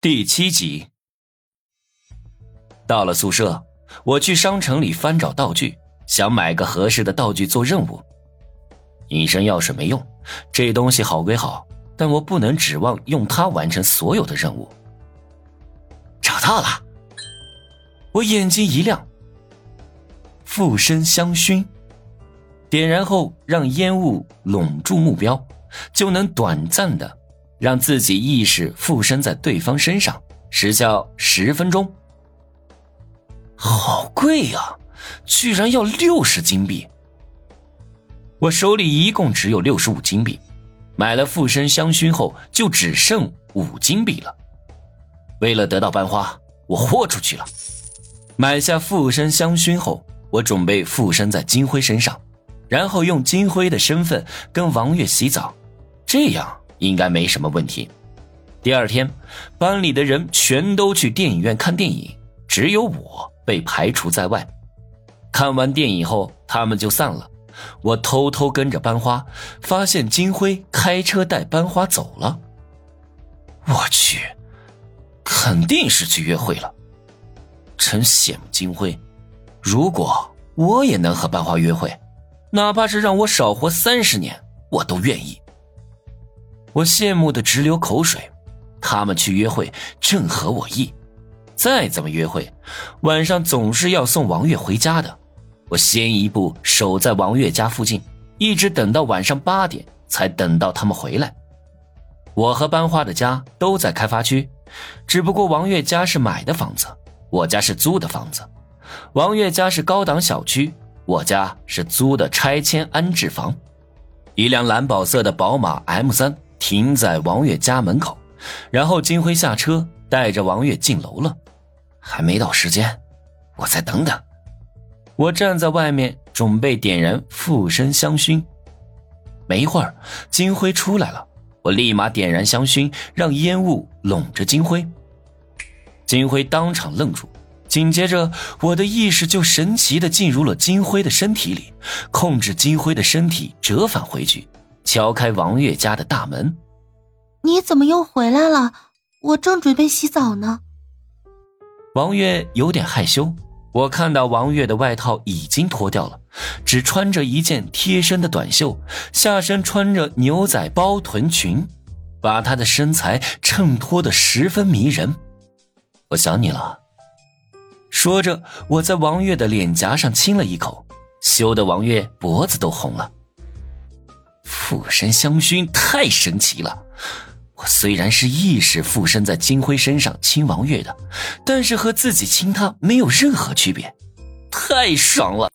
第七集，到了宿舍，我去商城里翻找道具，想买个合适的道具做任务。隐身药水没用，这东西好归好，但我不能指望用它完成所有的任务。找到了，我眼睛一亮。附身香薰，点燃后让烟雾笼住目标，就能短暂的。让自己意识附身在对方身上，时效十分钟。好贵呀，居然要六十金币！我手里一共只有六十五金币，买了附身香薰后就只剩五金币了。为了得到班花，我豁出去了。买下附身香薰后，我准备附身在金辉身上，然后用金辉的身份跟王月洗澡，这样。应该没什么问题。第二天，班里的人全都去电影院看电影，只有我被排除在外。看完电影后，他们就散了。我偷偷跟着班花，发现金辉开车带班花走了。我去，肯定是去约会了。真羡慕金辉，如果我也能和班花约会，哪怕是让我少活三十年，我都愿意。我羡慕的直流口水，他们去约会正合我意。再怎么约会，晚上总是要送王月回家的。我先一步守在王月家附近，一直等到晚上八点才等到他们回来。我和班花的家都在开发区，只不过王月家是买的房子，我家是租的房子。王月家是高档小区，我家是租的拆迁安置房。一辆蓝宝色的宝马 M 三。停在王月家门口，然后金辉下车，带着王月进楼了。还没到时间，我再等等。我站在外面准备点燃附身香薰。没一会儿，金辉出来了，我立马点燃香薰，让烟雾笼着金辉。金辉当场愣住，紧接着我的意识就神奇的进入了金辉的身体里，控制金辉的身体折返回去。敲开王月家的大门，你怎么又回来了？我正准备洗澡呢。王月有点害羞，我看到王月的外套已经脱掉了，只穿着一件贴身的短袖，下身穿着牛仔包臀裙，把她的身材衬托的十分迷人。我想你了，说着，我在王月的脸颊上亲了一口，羞得王月脖子都红了。附身香薰太神奇了！我虽然是意识附身在金辉身上亲王月的，但是和自己亲他没有任何区别，太爽了。